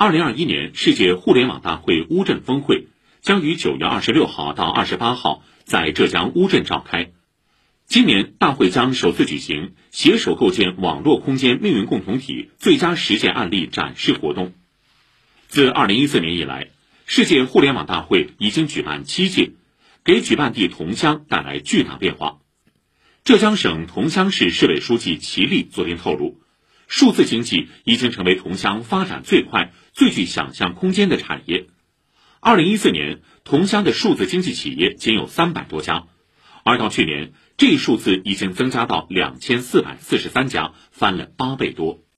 二零二一年世界互联网大会乌镇峰会将于九月二十六号到二十八号在浙江乌镇召开。今年大会将首次举行“携手构建网络空间命运共同体”最佳实践案例展示活动。自二零一四年以来，世界互联网大会已经举办七届，给举办地桐乡带来巨大变化。浙江省桐乡市市委书记齐力昨天透露。数字经济已经成为桐乡发展最快、最具想象空间的产业。二零一四年，桐乡的数字经济企业仅有三百多家，而到去年，这一数字已经增加到两千四百四十三家，翻了八倍多。